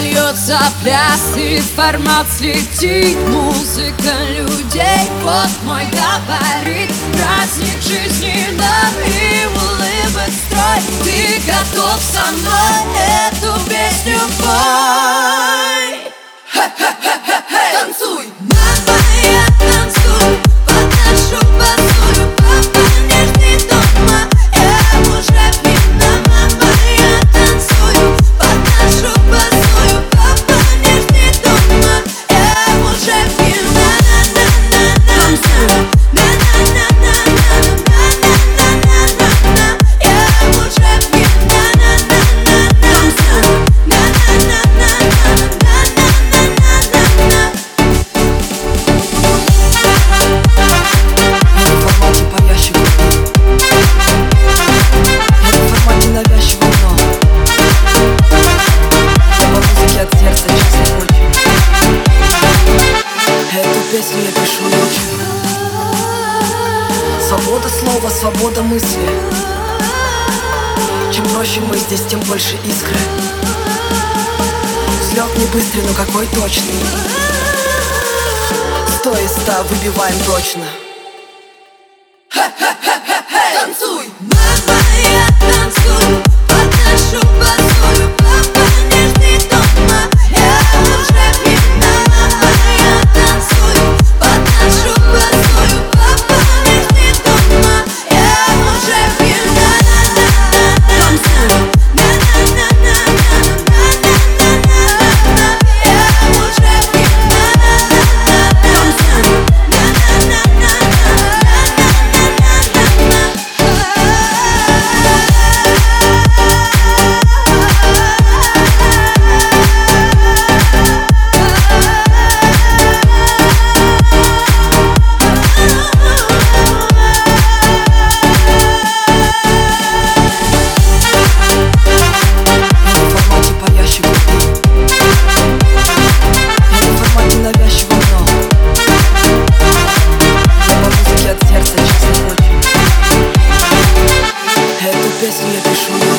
польется пляс и формат слетит Музыка людей, вот мой габарит Праздник жизни нам и улыбок строй. Ты готов со мной эту песню пой. Танцуй! Слова, свобода мысли. Чем проще мы здесь, тем больше искры. Взлет не быстрый, но какой точный. Сто из ста выбиваем точно. Танцуй! без тебя пишу